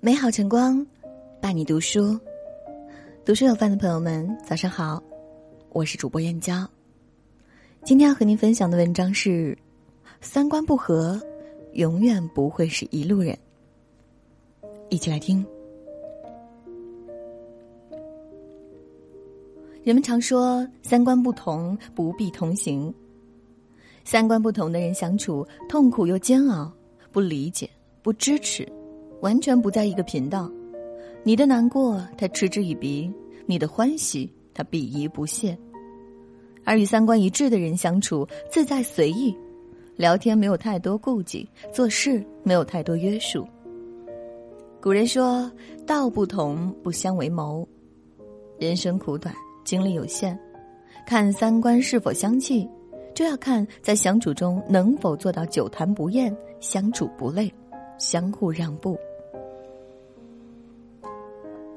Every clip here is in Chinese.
美好晨光，伴你读书。读书有范的朋友们，早上好，我是主播燕娇。今天要和您分享的文章是：三观不合，永远不会是一路人。一起来听。人们常说，三观不同不必同行。三观不同的人相处，痛苦又煎熬，不理解，不支持。完全不在一个频道，你的难过他嗤之以鼻，你的欢喜他鄙夷不屑。而与三观一致的人相处，自在随意，聊天没有太多顾忌，做事没有太多约束。古人说：“道不同不相为谋。”人生苦短，精力有限，看三观是否相契，就要看在相处中能否做到久谈不厌，相处不累，相互让步。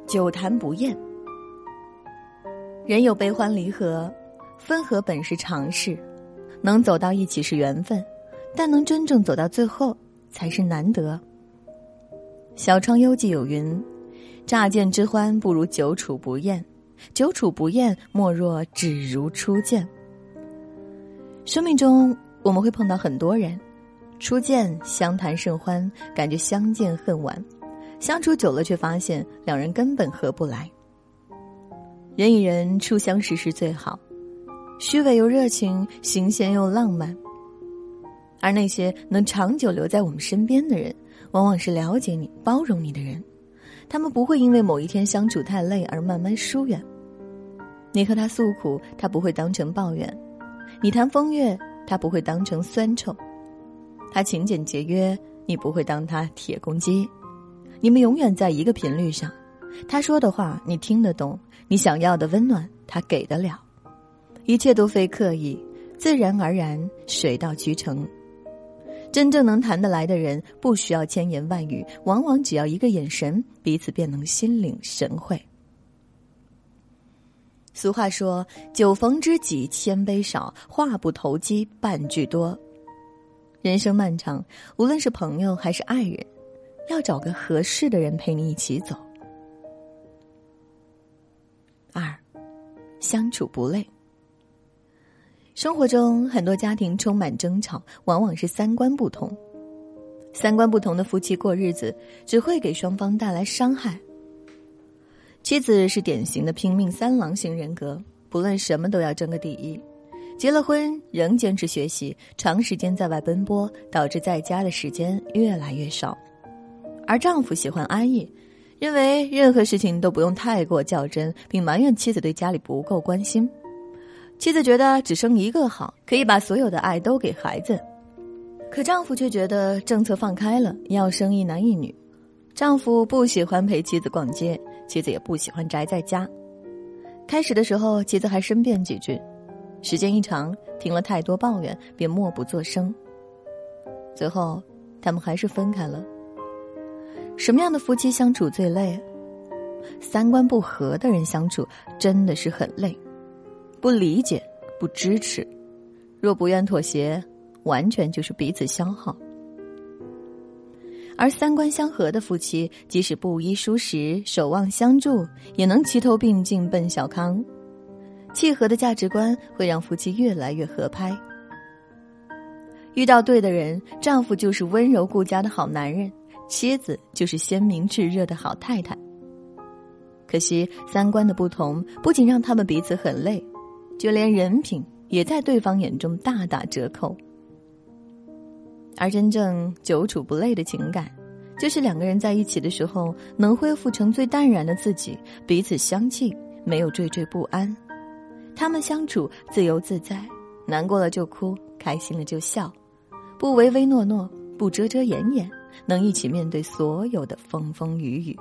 久谈不厌，人有悲欢离合，分合本是常事，能走到一起是缘分，但能真正走到最后才是难得。小窗幽记有云：“乍见之欢不如久处不厌，久处不厌莫若只如初见。”生命中我们会碰到很多人，初见相谈甚欢，感觉相见恨晚。相处久了，却发现两人根本合不来。人与人初相识时最好，虚伪又热情，新鲜又浪漫。而那些能长久留在我们身边的人，往往是了解你、包容你的人。他们不会因为某一天相处太累而慢慢疏远。你和他诉苦，他不会当成抱怨；你谈风月，他不会当成酸臭。他勤俭节约，你不会当他铁公鸡。你们永远在一个频率上，他说的话你听得懂，你想要的温暖他给得了，一切都非刻意，自然而然，水到渠成。真正能谈得来的人，不需要千言万语，往往只要一个眼神，彼此便能心领神会。俗话说：“酒逢知己千杯少，话不投机半句多。”人生漫长，无论是朋友还是爱人。要找个合适的人陪你一起走。二，相处不累。生活中很多家庭充满争吵，往往是三观不同。三观不同的夫妻过日子，只会给双方带来伤害。妻子是典型的拼命三郎型人格，不论什么都要争个第一。结了婚仍坚持学习，长时间在外奔波，导致在家的时间越来越少。而丈夫喜欢安逸，认为任何事情都不用太过较真，并埋怨妻子对家里不够关心。妻子觉得只生一个好，可以把所有的爱都给孩子。可丈夫却觉得政策放开了，要生一男一女。丈夫不喜欢陪妻子逛街，妻子也不喜欢宅在家。开始的时候，妻子还申辩几句，时间一长，听了太多抱怨，便默不作声。最后，他们还是分开了。什么样的夫妻相处最累？三观不合的人相处真的是很累，不理解，不支持，若不愿妥协，完全就是彼此消耗。而三观相合的夫妻，即使不衣疏食、守望相助，也能齐头并进奔小康。契合的价值观会让夫妻越来越合拍。遇到对的人，丈夫就是温柔顾家的好男人。妻子就是鲜明炽热的好太太。可惜三观的不同，不仅让他们彼此很累，就连人品也在对方眼中大打折扣。而真正久处不累的情感，就是两个人在一起的时候，能恢复成最淡然的自己，彼此相敬，没有惴惴不安。他们相处自由自在，难过了就哭，开心了就笑，不唯唯诺诺，不遮遮掩掩。能一起面对所有的风风雨雨。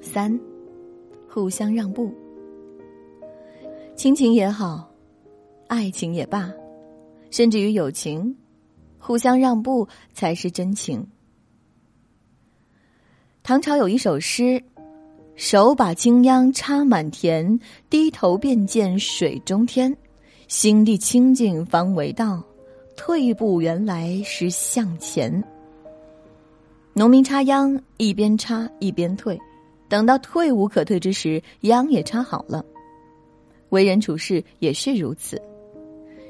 三，互相让步。亲情也好，爱情也罢，甚至于友情，互相让步才是真情。唐朝有一首诗：“手把青秧插满田，低头便见水中天。心地清净方为道。”退一步原来是向前。农民插秧，一边插一边退，等到退无可退之时，秧也插好了。为人处事也是如此，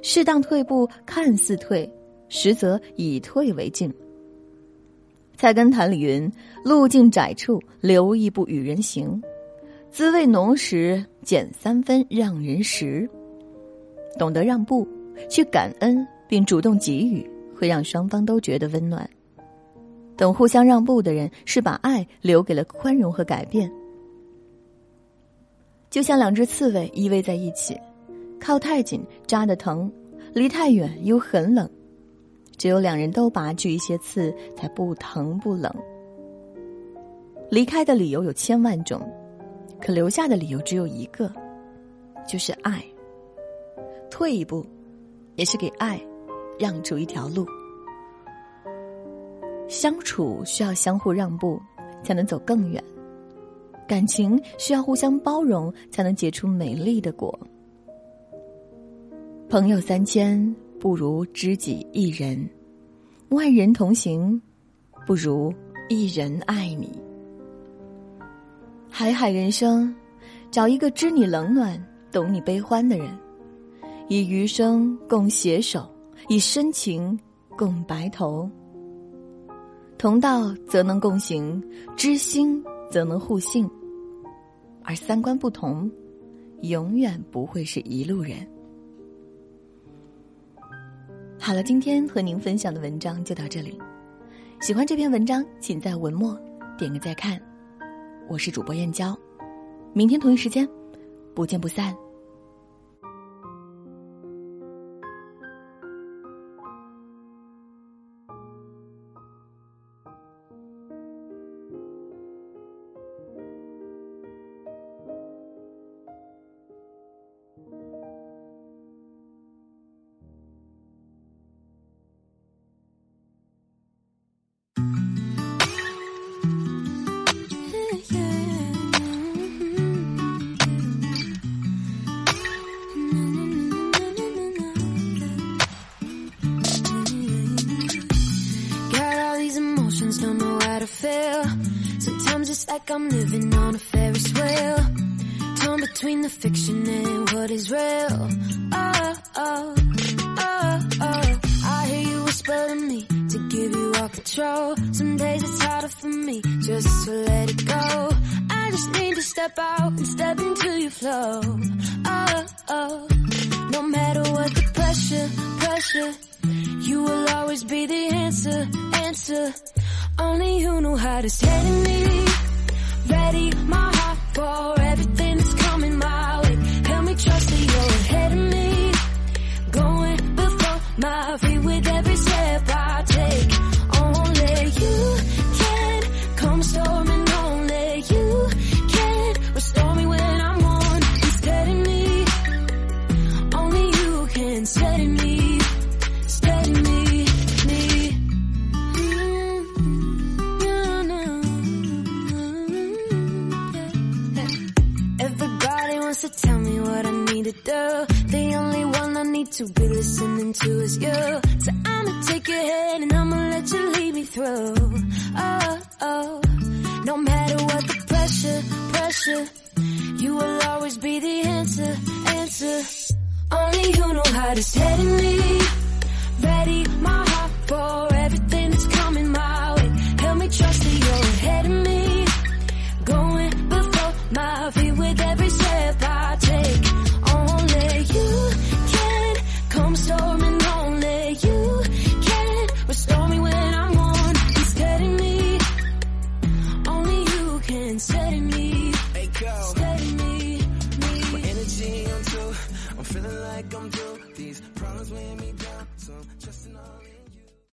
适当退步，看似退，实则以退为进。菜根谭里云：“路径窄处留一步与人行，滋味浓时减三分让人食。”懂得让步，去感恩并主动给予，会让双方都觉得温暖。懂互相让步的人，是把爱留给了宽容和改变。就像两只刺猬依偎在一起，靠太近扎得疼，离太远又很冷。只有两人都拔去一些刺，才不疼不冷。离开的理由有千万种，可留下的理由只有一个，就是爱。退一步，也是给爱让出一条路。相处需要相互让步，才能走更远；感情需要互相包容，才能结出美丽的果。朋友三千，不如知己一人；万人同行，不如一人爱你。海海人生，找一个知你冷暖、懂你悲欢的人。以余生共携手，以深情共白头。同道则能共行，知心则能互信。而三观不同，永远不会是一路人。好了，今天和您分享的文章就到这里。喜欢这篇文章，请在文末点个再看。我是主播燕娇，明天同一时间，不见不散。Like I'm living on a Ferris wheel. Torn between the fiction and what is real. Oh, oh, oh, oh. I hear you whisper to me to give you all control. Some days it's harder for me just to let it go. I just need to step out and step into your flow. Oh, oh. No matter what the pressure, pressure, you will always be the answer, answer. Only you know how to steady me ready, my heart for everything that's coming my way. Help me trust that you're ahead of me, going before my feet with every step I take. Only you can come storming, do. The only one I need to be listening to is you. So I'ma take your hand and I'ma let you lead me through. Oh, oh. No matter what the pressure, pressure, you will always be the answer, answer. Only you know how to steady me. Ready, my